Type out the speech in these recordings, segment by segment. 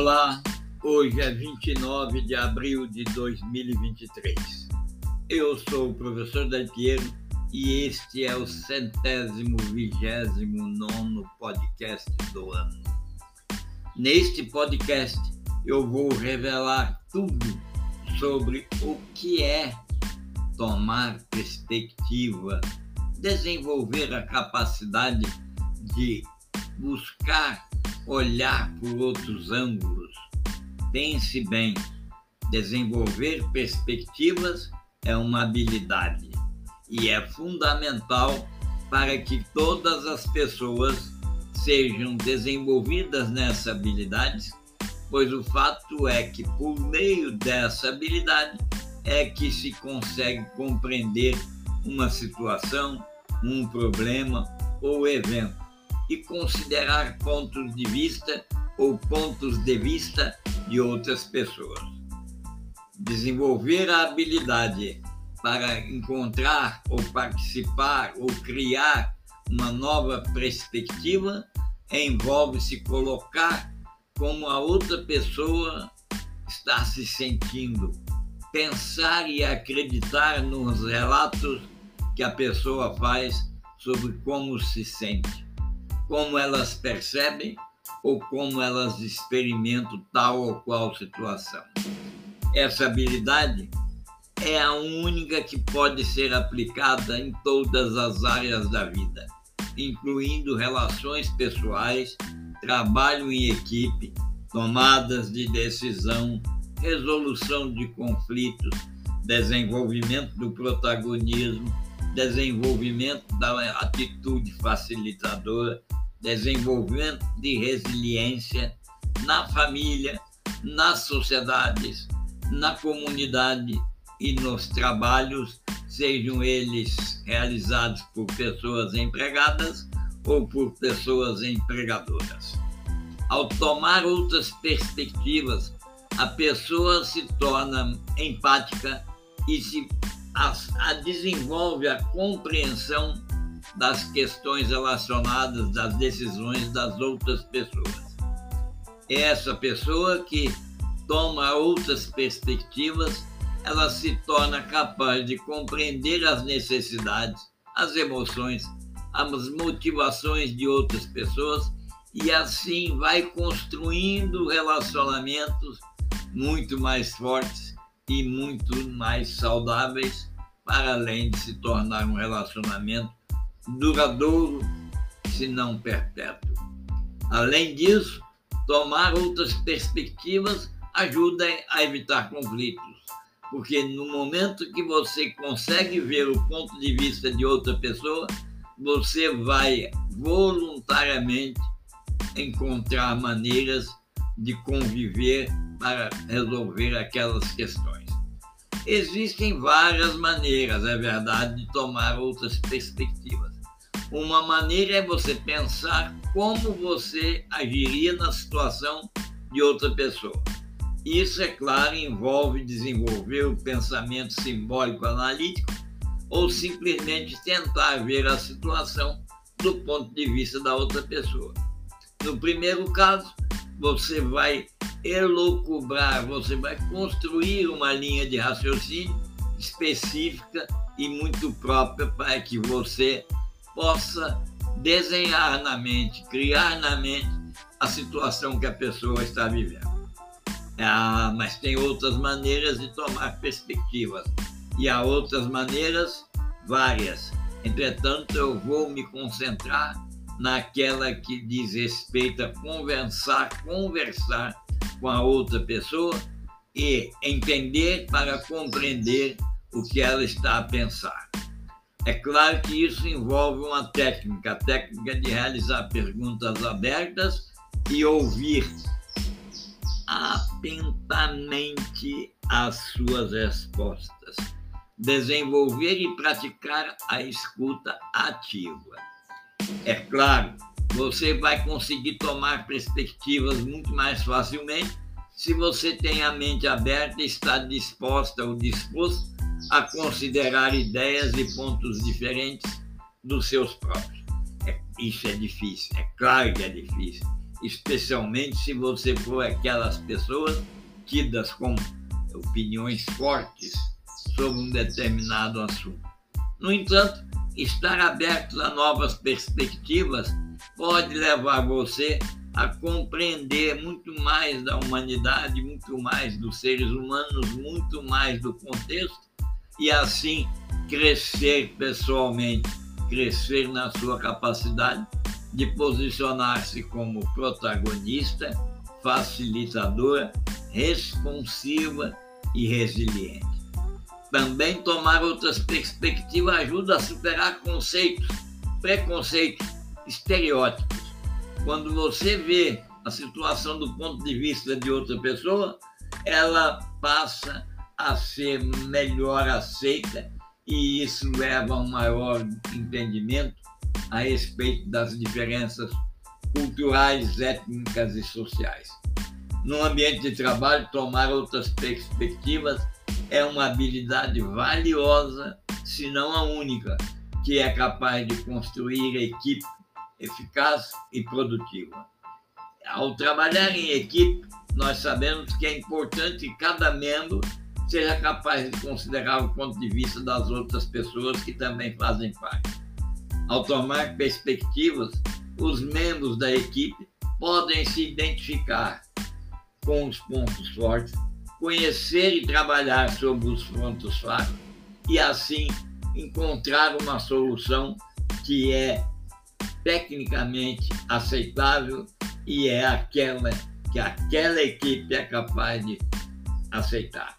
Olá, hoje é 29 de abril de 2023. Eu sou o professor Dalpiero e este é o centésimo vigésimo nono podcast do ano. Neste podcast eu vou revelar tudo sobre o que é tomar perspectiva, desenvolver a capacidade de buscar olhar por outros ângulos. Pense bem, desenvolver perspectivas é uma habilidade e é fundamental para que todas as pessoas sejam desenvolvidas nessa habilidade, pois o fato é que por meio dessa habilidade é que se consegue compreender uma situação, um problema ou evento e considerar pontos de vista ou pontos de vista de outras pessoas. Desenvolver a habilidade para encontrar ou participar ou criar uma nova perspectiva envolve se colocar como a outra pessoa está se sentindo, pensar e acreditar nos relatos que a pessoa faz sobre como se sente como elas percebem ou como elas experimentam tal ou qual situação. Essa habilidade é a única que pode ser aplicada em todas as áreas da vida, incluindo relações pessoais, trabalho em equipe, tomadas de decisão, resolução de conflitos, desenvolvimento do protagonismo, desenvolvimento da atitude facilitadora, desenvolvimento de resiliência na família, nas sociedades, na comunidade e nos trabalhos, sejam eles realizados por pessoas empregadas ou por pessoas empregadoras. Ao tomar outras perspectivas, a pessoa se torna empática e se a, a desenvolve a compreensão das questões relacionadas às decisões das outras pessoas. É essa pessoa que toma outras perspectivas, ela se torna capaz de compreender as necessidades, as emoções, as motivações de outras pessoas e assim vai construindo relacionamentos muito mais fortes e muito mais saudáveis, para além de se tornar um relacionamento duradouro, se não perpétuo. Além disso, tomar outras perspectivas ajuda a evitar conflitos, porque no momento que você consegue ver o ponto de vista de outra pessoa, você vai voluntariamente encontrar maneiras de conviver para resolver aquelas questões. Existem várias maneiras, é verdade, de tomar outras perspectivas. Uma maneira é você pensar como você agiria na situação de outra pessoa. Isso, é claro, envolve desenvolver o pensamento simbólico analítico ou simplesmente tentar ver a situação do ponto de vista da outra pessoa. No primeiro caso, você vai elocubrar, você vai construir uma linha de raciocínio específica e muito própria para que você possa desenhar na mente, criar na mente a situação que a pessoa está vivendo. Ah, mas tem outras maneiras de tomar perspectivas e há outras maneiras várias. Entretanto, eu vou me concentrar naquela que diz respeito a conversar, conversar com a outra pessoa e entender para compreender o que ela está a pensar. É claro que isso envolve uma técnica, a técnica de realizar perguntas abertas e ouvir atentamente as suas respostas. Desenvolver e praticar a escuta ativa. É claro, você vai conseguir tomar perspectivas muito mais facilmente se você tem a mente aberta e está disposta ou disposto a considerar ideias e pontos diferentes dos seus próprios. É, isso é difícil, é claro que é difícil. especialmente se você for aquelas pessoas tidas com opiniões fortes sobre um determinado assunto. No entanto, estar aberto a novas perspectivas pode levar você a compreender muito mais da humanidade, muito mais dos seres humanos, muito mais do contexto e assim crescer pessoalmente, crescer na sua capacidade de posicionar-se como protagonista, facilitadora, responsiva e resiliente. Também tomar outras perspectivas ajuda a superar conceitos, preconceitos, estereótipos. Quando você vê a situação do ponto de vista de outra pessoa, ela passa a ser melhor aceita e isso leva a um maior entendimento a respeito das diferenças culturais, étnicas e sociais. No ambiente de trabalho, tomar outras perspectivas é uma habilidade valiosa, se não a única, que é capaz de construir equipe eficaz e produtiva. Ao trabalhar em equipe, nós sabemos que é importante que cada membro seja capaz de considerar o ponto de vista das outras pessoas que também fazem parte. Ao tomar perspectivas, os membros da equipe podem se identificar com os pontos fortes, conhecer e trabalhar sobre os pontos fracos e assim encontrar uma solução que é tecnicamente aceitável e é aquela que aquela equipe é capaz de aceitar.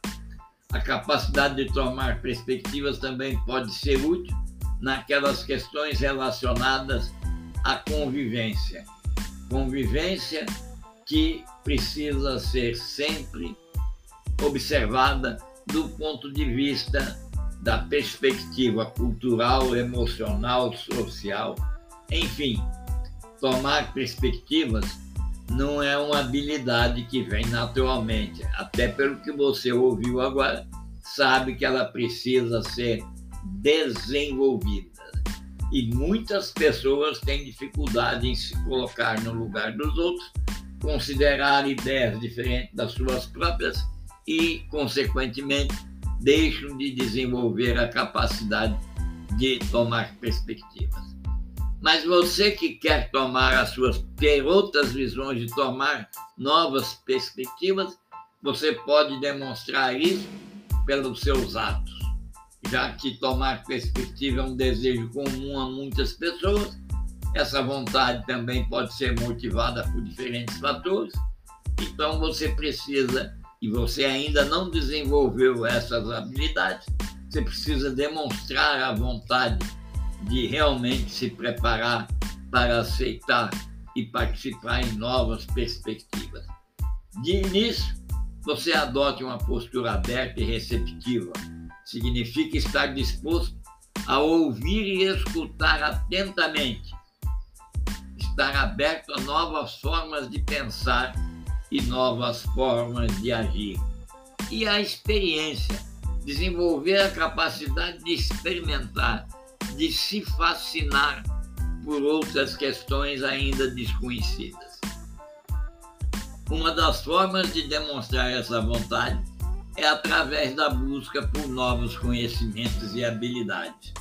A capacidade de tomar perspectivas também pode ser útil naquelas questões relacionadas à convivência. Convivência que precisa ser sempre observada do ponto de vista da perspectiva cultural, emocional, social, enfim, tomar perspectivas não é uma habilidade que vem naturalmente, até pelo que você ouviu agora, sabe que ela precisa ser desenvolvida. E muitas pessoas têm dificuldade em se colocar no lugar dos outros, considerar ideias diferentes das suas próprias e, consequentemente, deixam de desenvolver a capacidade de tomar perspectivas. Mas você que quer tomar as suas, ter outras visões de tomar novas perspectivas, você pode demonstrar isso pelos seus atos já que tomar perspectiva é um desejo comum a muitas pessoas, essa vontade também pode ser motivada por diferentes fatores. Então você precisa, e você ainda não desenvolveu essas habilidades, você precisa demonstrar a vontade de realmente se preparar para aceitar e participar em novas perspectivas. De início, você adote uma postura aberta e receptiva significa estar disposto a ouvir e escutar atentamente, estar aberto a novas formas de pensar e novas formas de agir. E a experiência, desenvolver a capacidade de experimentar, de se fascinar por outras questões ainda desconhecidas. Uma das formas de demonstrar essa vontade é através da busca por novos conhecimentos e habilidades.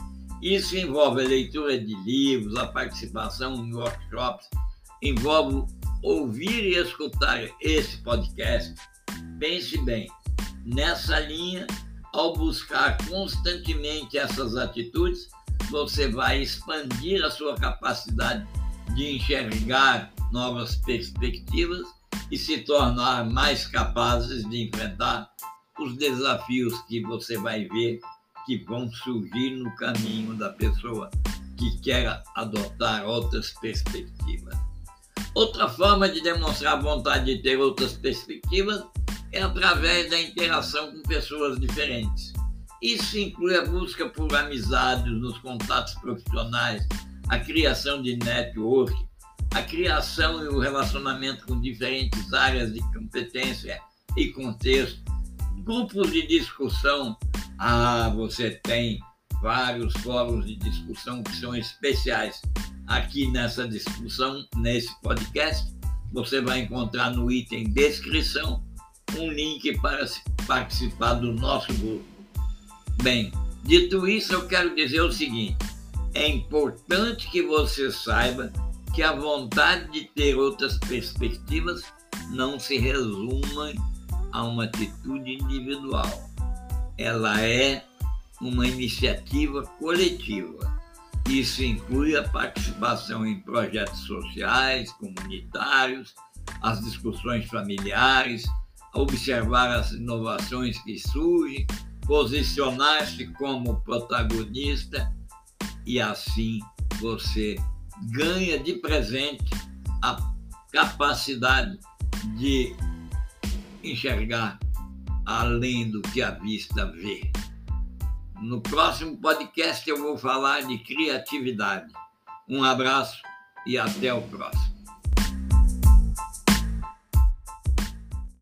Isso envolve a leitura de livros, a participação em workshops, envolve ouvir e escutar esse podcast. Pense bem, nessa linha, ao buscar constantemente essas atitudes, você vai expandir a sua capacidade de enxergar novas perspectivas e se tornar mais capazes de enfrentar os desafios que você vai ver que vão surgir no caminho da pessoa que quer adotar outras perspectivas. Outra forma de demonstrar vontade de ter outras perspectivas é através da interação com pessoas diferentes. Isso inclui a busca por amizades nos contatos profissionais, a criação de network, a criação e o relacionamento com diferentes áreas de competência e contexto, grupos de discussão. Ah, você tem vários fóruns de discussão que são especiais. Aqui nessa discussão, nesse podcast, você vai encontrar no item descrição um link para participar do nosso grupo. Bem, dito isso, eu quero dizer o seguinte: é importante que você saiba que a vontade de ter outras perspectivas não se resume a uma atitude individual. Ela é uma iniciativa coletiva. Isso inclui a participação em projetos sociais, comunitários, as discussões familiares, observar as inovações que surgem, posicionar-se como protagonista e assim você ganha de presente a capacidade de enxergar além do que a vista vê. No próximo podcast eu vou falar de criatividade. Um abraço e até o próximo.